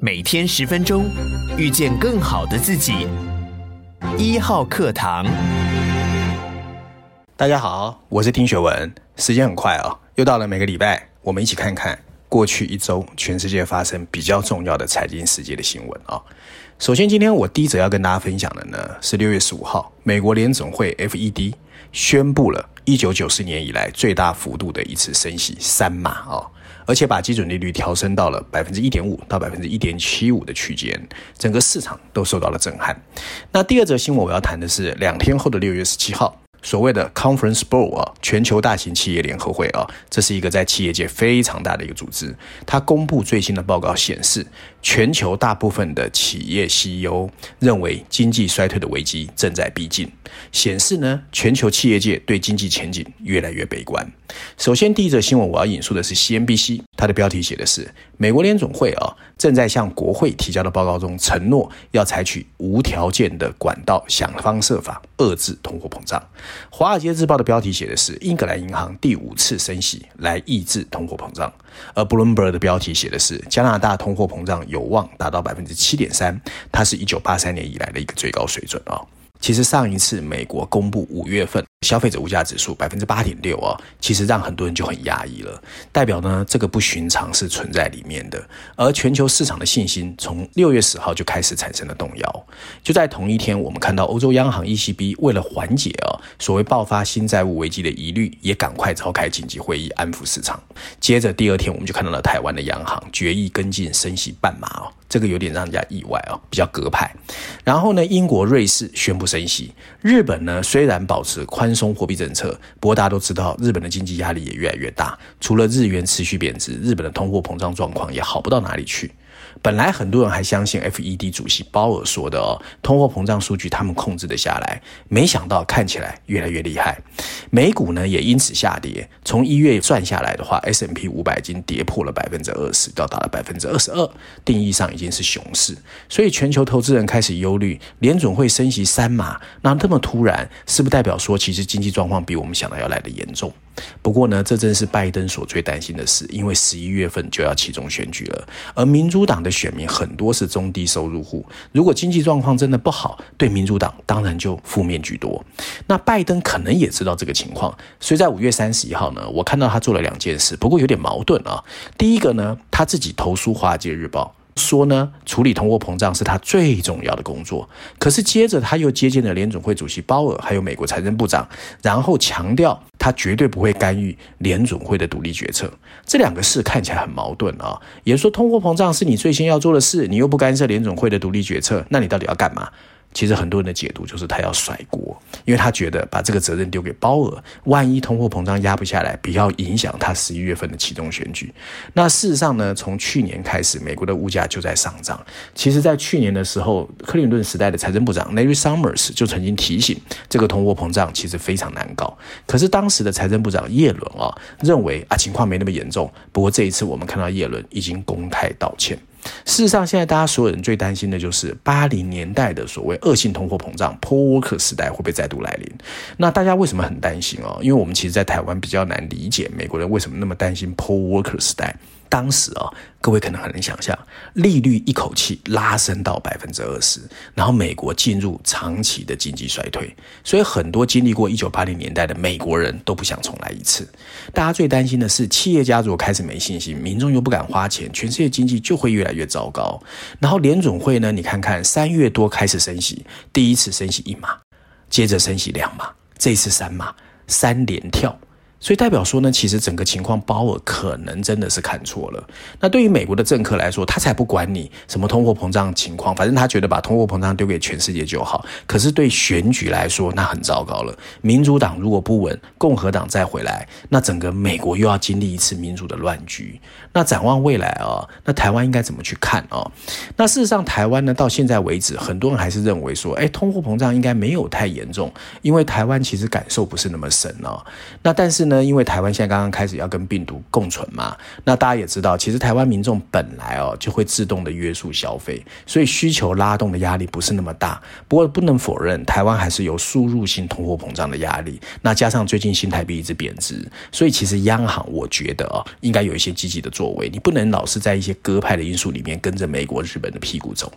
每天十分钟，遇见更好的自己。一号课堂，大家好，我是丁学文。时间很快啊、哦，又到了每个礼拜，我们一起看看过去一周全世界发生比较重要的财经世界的新闻啊、哦。首先，今天我第一则要跟大家分享的呢，是六月十五号，美国联总会 FED 宣布了一九九四年以来最大幅度的一次升息三码。哦而且把基准利率调升到了百分之一点五到百分之一点七五的区间，整个市场都受到了震撼。那第二则新闻我要谈的是两天后的六月十七号。所谓的 Conference Board 啊，全球大型企业联合会啊，这是一个在企业界非常大的一个组织。它公布最新的报告显示，全球大部分的企业 CEO 认为经济衰退的危机正在逼近，显示呢，全球企业界对经济前景越来越悲观。首先，第一则新闻我要引述的是 CNBC，它的标题写的是美国联总会啊正在向国会提交的报告中承诺要采取无条件的管道，想方设法遏制通货膨胀。华尔街日报的标题写的是英格兰银行第五次升息来抑制通货膨胀，而 Bloomberg 的标题写的是加拿大通货膨胀有望达到百分之七点三，它是一九八三年以来的一个最高水准啊。其实上一次美国公布五月份消费者物价指数百分之八点六啊，其实让很多人就很压抑了，代表呢这个不寻常是存在里面的。而全球市场的信心从六月十号就开始产生了动摇。就在同一天，我们看到欧洲央行 ECB 为了缓解啊所谓爆发新债务危机的疑虑，也赶快召开紧急会议安抚市场。接着第二天，我们就看到了台湾的央行决议跟进升息半码哦，这个有点让人家意外啊，比较隔派。然后呢，英国、瑞士宣布升息，日本呢虽然保持宽松货币政策，不过大家都知道，日本的经济压力也越来越大。除了日元持续贬值，日本的通货膨胀状况也好不到哪里去。本来很多人还相信 FED 主席鲍尔说的哦，通货膨胀数据他们控制得下来，没想到看起来越来越厉害。美股呢也因此下跌，从一月算下来的话，S M P 五百已经跌破了百分之二十，到达了百分之二十二，定义上已经是熊市。所以全球投资人开始忧虑，联准会升息三码，那这么突然，是不代表说其实经济状况比我们想的要来得严重？不过呢，这正是拜登所最担心的事，因为十一月份就要期中选举了，而民主党的选民很多是中低收入户，如果经济状况真的不好，对民主党当然就负面居多。那拜登可能也知道这个情况，所以在五月三十一号呢，我看到他做了两件事，不过有点矛盾啊。第一个呢，他自己投书《华尔街日报》。说呢，处理通货膨胀是他最重要的工作。可是接着他又接见了联准会主席鲍尔，还有美国财政部长，然后强调他绝对不会干预联准会的独立决策。这两个事看起来很矛盾啊。也说，通货膨胀是你最先要做的事，你又不干涉联准会的独立决策，那你到底要干嘛？其实很多人的解读就是他要甩锅，因为他觉得把这个责任丢给鲍尔，万一通货膨胀压不下来，不要影响他十一月份的期中选举。那事实上呢，从去年开始，美国的物价就在上涨。其实，在去年的时候，克林顿时代的财政部长 Larry Summers 就曾经提醒，这个通货膨胀其实非常难搞。可是当时的财政部长叶伦啊，认为啊情况没那么严重。不过这一次，我们看到叶伦已经公开道歉。事实上，现在大家所有人最担心的就是八零年代的所谓恶性通货膨胀 （Paul Volcker 时代）会不会再度来临？那大家为什么很担心哦？因为我们其实，在台湾比较难理解美国人为什么那么担心 Paul Volcker 时代。当时啊，各位可能很难想象，利率一口气拉升到百分之二十，然后美国进入长期的经济衰退，所以很多经历过一九八零年代的美国人都不想重来一次。大家最担心的是，企业家如果开始没信心，民众又不敢花钱，全世界经济就会越来越糟糕。然后联总会呢，你看看三月多开始升息，第一次升息一码，接着升息两码，这次三码，三连跳。所以代表说呢，其实整个情况，鲍尔可能真的是看错了。那对于美国的政客来说，他才不管你什么通货膨胀情况，反正他觉得把通货膨胀丢给全世界就好。可是对选举来说，那很糟糕了。民主党如果不稳，共和党再回来，那整个美国又要经历一次民主的乱局。那展望未来啊，那台湾应该怎么去看啊？那事实上，台湾呢，到现在为止，很多人还是认为说，哎，通货膨胀应该没有太严重，因为台湾其实感受不是那么深啊。那但是。呢，因为台湾现在刚刚开始要跟病毒共存嘛，那大家也知道，其实台湾民众本来哦就会自动的约束消费，所以需求拉动的压力不是那么大。不过不能否认，台湾还是有输入性通货膨胀的压力。那加上最近新台币一直贬值，所以其实央行我觉得哦应该有一些积极的作为，你不能老是在一些鸽派的因素里面跟着美国、日本的屁股走。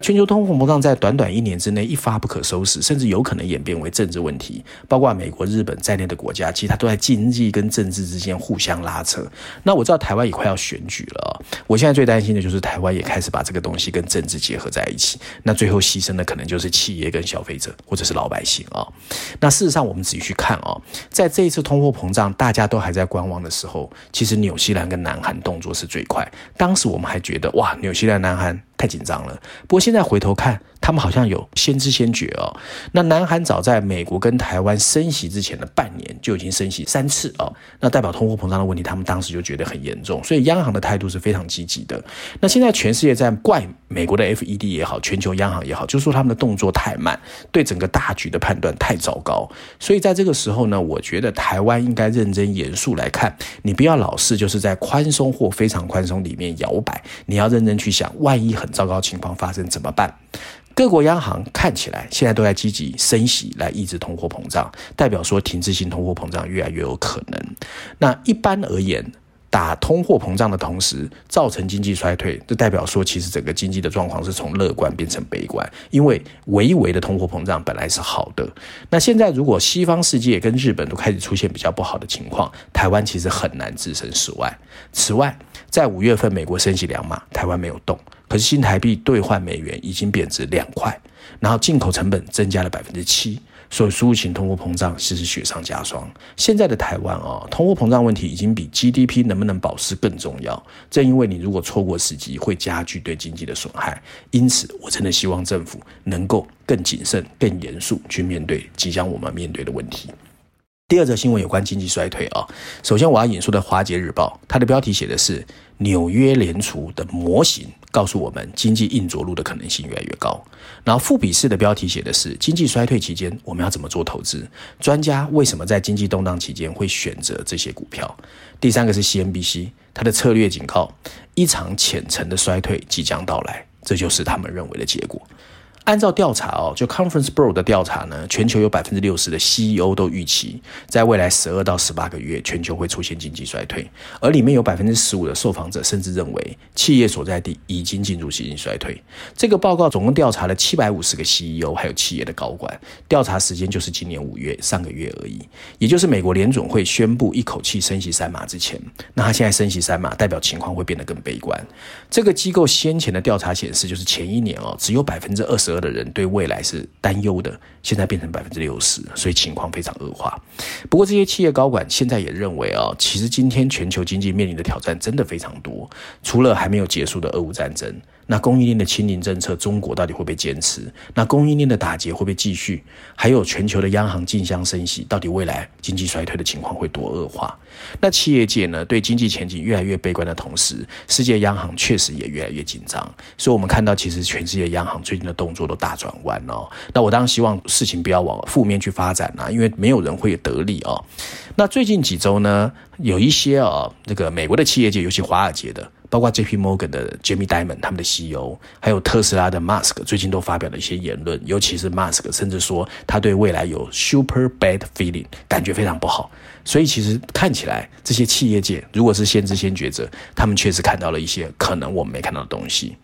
全球通货膨胀在短短一年之内一发不可收拾，甚至有可能演变为政治问题。包括美国、日本在内的国家，其实它都在经济跟政治之间互相拉扯。那我知道台湾也快要选举了，我现在最担心的就是台湾也开始把这个东西跟政治结合在一起。那最后牺牲的可能就是企业跟消费者，或者是老百姓啊。那事实上，我们仔细去看啊，在这一次通货膨胀大家都还在观望的时候，其实纽西兰跟南韩动作是最快。当时我们还觉得哇，纽西兰、南韩。太紧张了，不过现在回头看，他们好像有先知先觉哦。那南韩早在美国跟台湾升息之前的半年就已经升息三次哦，那代表通货膨胀的问题，他们当时就觉得很严重，所以央行的态度是非常积极的。那现在全世界在怪美国的 FED 也好，全球央行也好，就说他们的动作太慢，对整个大局的判断太糟糕。所以在这个时候呢，我觉得台湾应该认真严肃来看，你不要老是就是在宽松或非常宽松里面摇摆，你要认真去想，万一很糟糕情况发生怎么办？各国央行看起来现在都在积极升息来抑制通货膨胀，代表说停滞性通货膨胀越来越有可能。那一般而言，打通货膨胀的同时造成经济衰退，就代表说其实整个经济的状况是从乐观变成悲观，因为微微的通货膨胀本来是好的。那现在如果西方世界跟日本都开始出现比较不好的情况，台湾其实很难置身事外。此外，在五月份美国升息两码，台湾没有动。可是新台币兑换美元已经贬值两块，然后进口成本增加了百分之七，所以输入型通货膨胀其实雪上加霜。现在的台湾啊，通货膨胀问题已经比 GDP 能不能保持更重要。正因为你如果错过时机，会加剧对经济的损害。因此，我真的希望政府能够更谨慎、更严肃去面对即将我们面对的问题。第二则新闻有关经济衰退啊。首先我要引述的《华尔街日报》，它的标题写的是纽约联储的模型告诉我们经济硬着陆的可能性越来越高。然后富比士的标题写的是经济衰退期间我们要怎么做投资？专家为什么在经济动荡期间会选择这些股票？第三个是 CNBC，它的策略警告一场浅层的衰退即将到来，这就是他们认为的结果。按照调查哦，就 Conference Board 的调查呢，全球有百分之六十的 CEO 都预期，在未来十二到十八个月，全球会出现经济衰退。而里面有百分之十五的受访者甚至认为，企业所在地已经进入经济衰退。这个报告总共调查了七百五十个 CEO，还有企业的高管，调查时间就是今年五月上个月而已，也就是美国联准会宣布一口气升息三码之前。那他现在升息三码，代表情况会变得更悲观。这个机构先前的调查显示，就是前一年哦，只有百分之二十。的人对未来是担忧的，现在变成百分之六十，所以情况非常恶化。不过这些企业高管现在也认为啊，其实今天全球经济面临的挑战真的非常多，除了还没有结束的俄乌战争。那供应链的清零政策，中国到底会不会坚持？那供应链的打劫会不会继续？还有全球的央行竞相升息，到底未来经济衰退的情况会多恶化？那企业界呢，对经济前景越来越悲观的同时，世界央行确实也越来越紧张。所以，我们看到其实全世界央行最近的动作都大转弯哦。那我当然希望事情不要往负面去发展啊，因为没有人会得利哦。那最近几周呢，有一些啊，这个美国的企业界，尤其华尔街的。包括 J P Morgan 的 Jamie Dimon 他们的 CEO，还有特斯拉的 Musk 最近都发表了一些言论，尤其是 Musk 甚至说他对未来有 super bad feeling，感觉非常不好。所以其实看起来这些企业界如果是先知先觉者，他们确实看到了一些可能我们没看到的东西。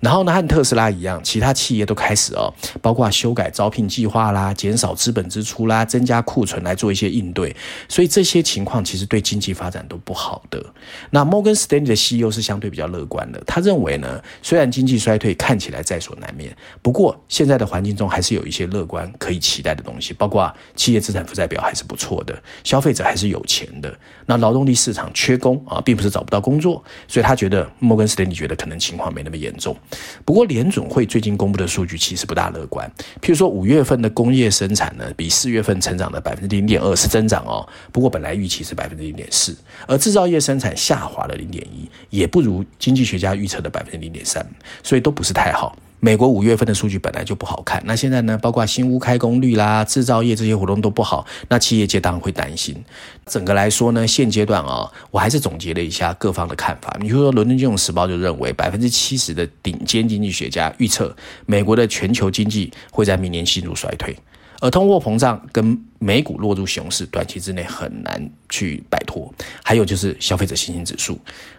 然后呢，和特斯拉一样，其他企业都开始哦，包括修改招聘计划啦，减少资本支出啦，增加库存来做一些应对。所以这些情况其实对经济发展都不好的。那 Morgan Stanley 的 CEO 是相对比较乐观的，他认为呢，虽然经济衰退看起来在所难免，不过现在的环境中还是有一些乐观可以期待的东西，包括企业资产负债表还是不错的，消费者还是有钱的。那劳动力市场缺工啊，并不是找不到工作，所以他觉得 Morgan Stanley 觉得可能情况没那么严重重。不过联准会最近公布的数据其实不大乐观，譬如说五月份的工业生产呢，比四月份成长了百分之零点二是增长哦，不过本来预期是百分之零点四，而制造业生产下滑了零点一，也不如经济学家预测的百分之零点三，所以都不是太好。美国五月份的数据本来就不好看，那现在呢，包括新屋开工率啦、制造业这些活动都不好，那企业界当然会担心。整个来说呢，现阶段啊、我还是总结了一下各方的看法。你比如说，《伦敦金融时报》就认为，百分之七十的顶尖经济学家预测，美国的全球经济会在明年陷入衰退。而通货膨胀跟美股落入熊市，短期之内很难去摆脱。还有就是消费者信心指数。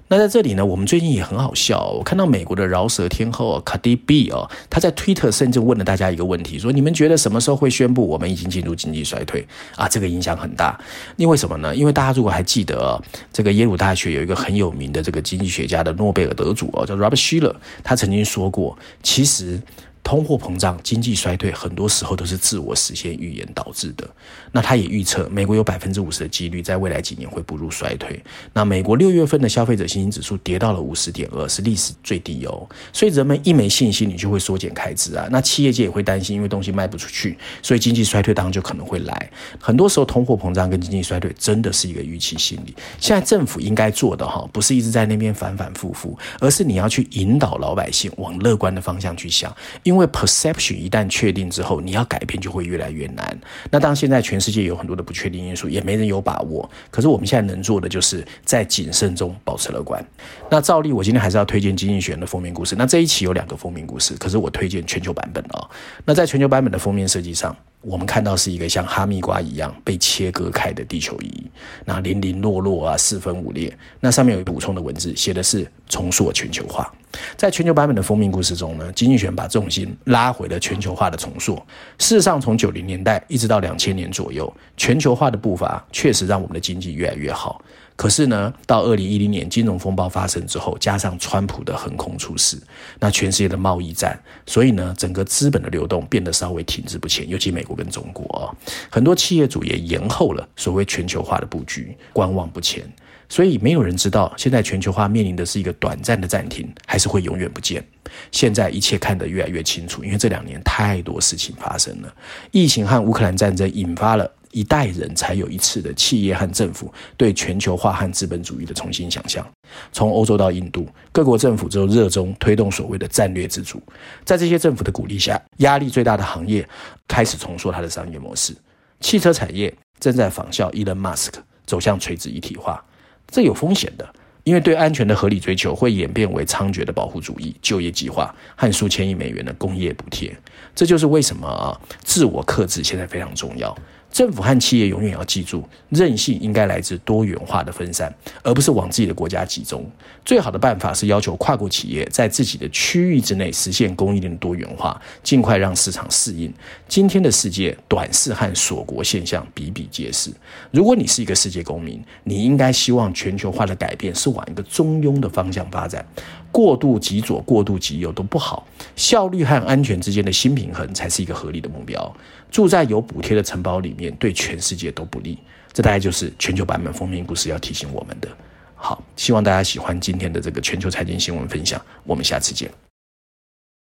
那在这里呢，我们最近也很好笑，我看到美国的饶舌天后 Cardi B 哦，他在 Twitter 甚至问了大家一个问题，说你们觉得什么时候会宣布我们已经进入经济衰退啊？这个影响很大。因为什么呢？因为大家如果还记得哦，这个耶鲁大学有一个很有名的这个经济学家的诺贝尔得主哦，叫 Robert Shiller，他曾经说过，其实。通货膨胀、经济衰退，很多时候都是自我实现预言导致的。那他也预测，美国有百分之五十的几率在未来几年会步入衰退。那美国六月份的消费者信心指数跌到了五十点二，是历史最低哦。所以人们一没信心，你就会缩减开支啊。那企业界也会担心，因为东西卖不出去，所以经济衰退当然就可能会来。很多时候，通货膨胀跟经济衰退真的是一个预期心理。现在政府应该做的哈，不是一直在那边反反复复，而是你要去引导老百姓往乐观的方向去想，因为。因为 perception 一旦确定之后，你要改变就会越来越难。那当现在全世界有很多的不确定因素，也没人有把握。可是我们现在能做的，就是在谨慎中保持乐观。那照例，我今天还是要推荐《经济学人》的封面故事。那这一期有两个封面故事，可是我推荐全球版本哦。那在全球版本的封面设计上，我们看到是一个像哈密瓜一样被切割开的地球仪，那零零落落啊，四分五裂。那上面有一补充的文字，写的是重塑全球化。在全球版本的封面故事中呢，经济学把重心拉回了全球化的重塑。事实上，从九零年代一直到两千年左右，全球化的步伐确实让我们的经济越来越好。可是呢，到二零一零年金融风暴发生之后，加上川普的横空出世，那全世界的贸易战，所以呢，整个资本的流动变得稍微停滞不前，尤其美国跟中国啊，很多企业主也延后了所谓全球化的布局，观望不前。所以没有人知道，现在全球化面临的是一个短暂的暂停，还是会永远不见。现在一切看得越来越清楚，因为这两年太多事情发生了，疫情和乌克兰战争引发了。一代人才有一次的企业和政府对全球化和资本主义的重新想象。从欧洲到印度，各国政府都热衷推动所谓的战略自主。在这些政府的鼓励下，压力最大的行业开始重塑它的商业模式。汽车产业正在仿效伊隆马斯克走向垂直一体化，这有风险的，因为对安全的合理追求会演变为猖獗的保护主义、就业计划和数千亿美元的工业补贴。这就是为什么啊，自我克制现在非常重要。政府和企业永远要记住，韧性应该来自多元化的分散，而不是往自己的国家集中。最好的办法是要求跨国企业在自己的区域之内实现供应链的多元化，尽快让市场适应。今天的世界短视和锁国现象比比皆是。如果你是一个世界公民，你应该希望全球化的改变是往一个中庸的方向发展。过度极左、过度极右都不好，效率和安全之间的新平衡才是一个合理的目标。住在有补贴的城堡里面，对全世界都不利。这大概就是全球版本封面故事要提醒我们的。好，希望大家喜欢今天的这个全球财经新闻分享，我们下次见。